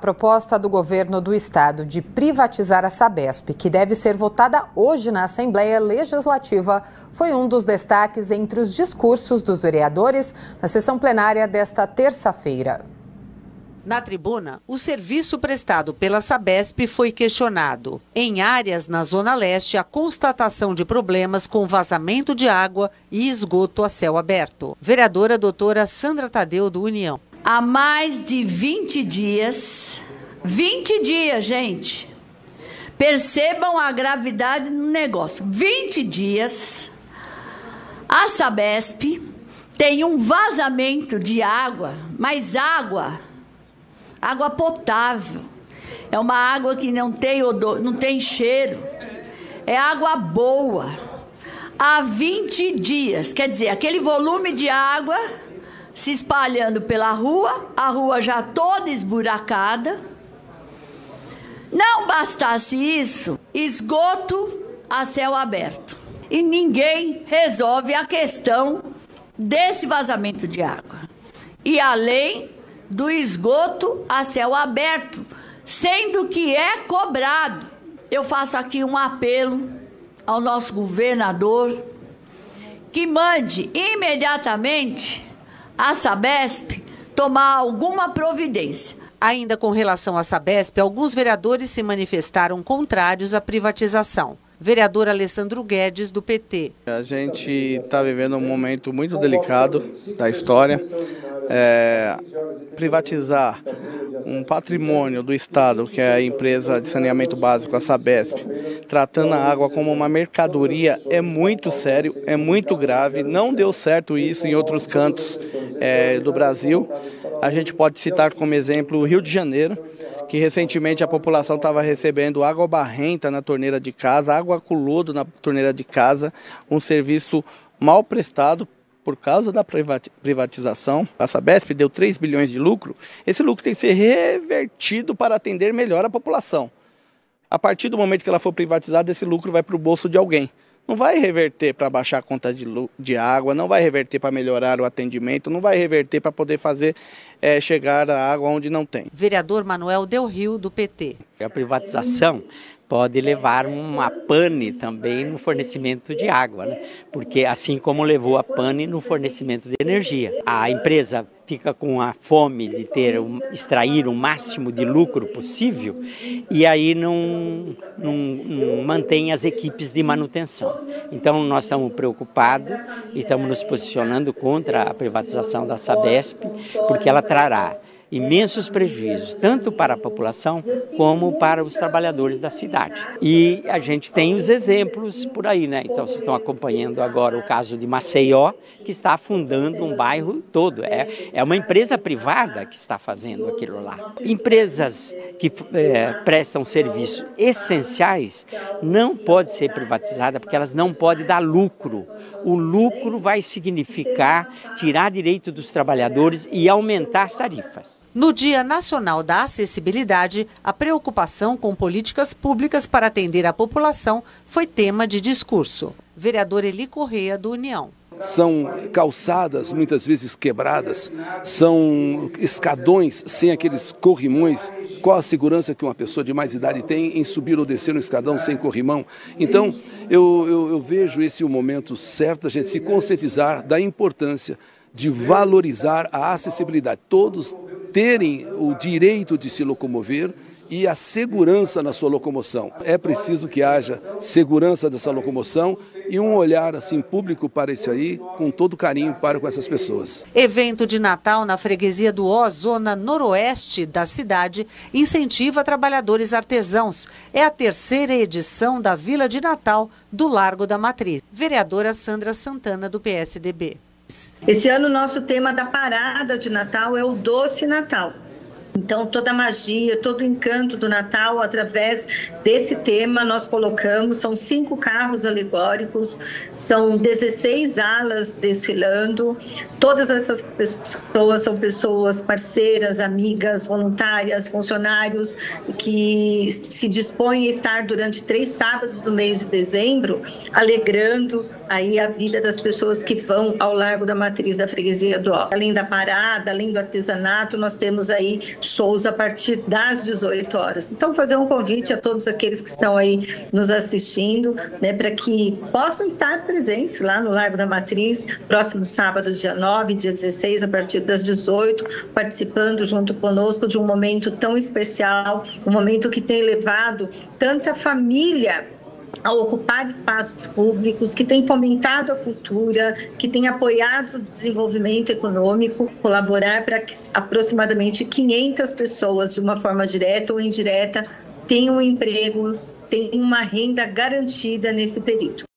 proposta do governo do estado de privatizar a Sabesp, que deve ser votada hoje na Assembleia Legislativa, foi um dos destaques entre os discursos dos vereadores na sessão plenária desta terça-feira. Na tribuna, o serviço prestado pela Sabesp foi questionado. Em áreas na Zona Leste, a constatação de problemas com vazamento de água e esgoto a céu aberto. Vereadora doutora Sandra Tadeu, do União há mais de 20 dias. 20 dias, gente. Percebam a gravidade do negócio. 20 dias. A Sabesp tem um vazamento de água, mas água, água potável. É uma água que não tem odor, não tem cheiro. É água boa. Há 20 dias, quer dizer, aquele volume de água se espalhando pela rua, a rua já toda esburacada. Não bastasse isso, esgoto a céu aberto. E ninguém resolve a questão desse vazamento de água. E além do esgoto a céu aberto, sendo que é cobrado. Eu faço aqui um apelo ao nosso governador que mande imediatamente a Sabesp tomar alguma providência. Ainda com relação à Sabesp, alguns vereadores se manifestaram contrários à privatização. Vereador Alessandro Guedes, do PT. A gente está vivendo um momento muito delicado da história. É, privatizar um patrimônio do Estado, que é a empresa de saneamento básico, a Sabesp, tratando a água como uma mercadoria, é muito sério, é muito grave. Não deu certo isso em outros cantos é, do Brasil. A gente pode citar como exemplo o Rio de Janeiro, que recentemente a população estava recebendo água barrenta na torneira de casa, água com lodo na torneira de casa, um serviço mal prestado por causa da privatização, a Sabesp deu 3 bilhões de lucro, esse lucro tem que ser revertido para atender melhor a população. A partir do momento que ela for privatizada, esse lucro vai para o bolso de alguém. Não vai reverter para baixar a conta de, de, água, não vai reverter para melhorar o atendimento, não vai reverter para poder fazer é, chegar a água onde não tem. Vereador Manuel Del Rio, do PT. A privatização pode levar uma pane também no fornecimento de água, né? porque assim como levou a pane no fornecimento de energia. A empresa fica com a fome de ter extrair o máximo de lucro possível e aí não, não, não mantém as equipes de manutenção. Então nós estamos preocupados, estamos nos posicionando contra a privatização da Sabesp, porque ela trará imensos prejuízos, tanto para a população como para os trabalhadores da cidade. E a gente tem os exemplos por aí, né? Então vocês estão acompanhando agora o caso de Maceió, que está afundando um bairro todo. É, é uma empresa privada que está fazendo aquilo lá. Empresas que é, prestam serviços essenciais não podem ser privatizadas porque elas não podem dar lucro. O lucro vai significar tirar direito dos trabalhadores e aumentar as tarifas. No Dia Nacional da Acessibilidade, a preocupação com políticas públicas para atender a população foi tema de discurso. Vereador Eli Correia, do União. São calçadas muitas vezes quebradas, são escadões sem aqueles corrimões. Qual a segurança que uma pessoa de mais idade tem em subir ou descer um escadão sem corrimão? Então, eu, eu, eu vejo esse o momento certo da gente se conscientizar da importância de valorizar a acessibilidade. Todos terem o direito de se locomover e a segurança na sua locomoção. É preciso que haja segurança dessa locomoção e um olhar assim público para isso aí, com todo carinho para com essas pessoas. Evento de Natal na freguesia do Ó, zona noroeste da cidade, incentiva trabalhadores artesãos. É a terceira edição da Vila de Natal do Largo da Matriz. Vereadora Sandra Santana do PSDB. Esse ano, nosso tema da parada de Natal é o Doce Natal. Então, toda a magia, todo o encanto do Natal, através desse tema, nós colocamos. São cinco carros alegóricos, são 16 alas desfilando. Todas essas pessoas são pessoas parceiras, amigas, voluntárias, funcionários que se dispõem a estar durante três sábados do mês de dezembro, alegrando aí a vida das pessoas que vão ao Largo da Matriz da Freguesia do Ó. Além da parada, além do artesanato, nós temos aí shows a partir das 18 horas. Então, fazer um convite a todos aqueles que estão aí nos assistindo, né, para que possam estar presentes lá no Largo da Matriz, próximo sábado, dia 9, dia 16, a partir das 18, participando junto conosco de um momento tão especial, um momento que tem levado tanta família a ocupar espaços públicos, que tem fomentado a cultura, que tem apoiado o desenvolvimento econômico, colaborar para que aproximadamente 500 pessoas, de uma forma direta ou indireta, tenham um emprego, tenham uma renda garantida nesse período.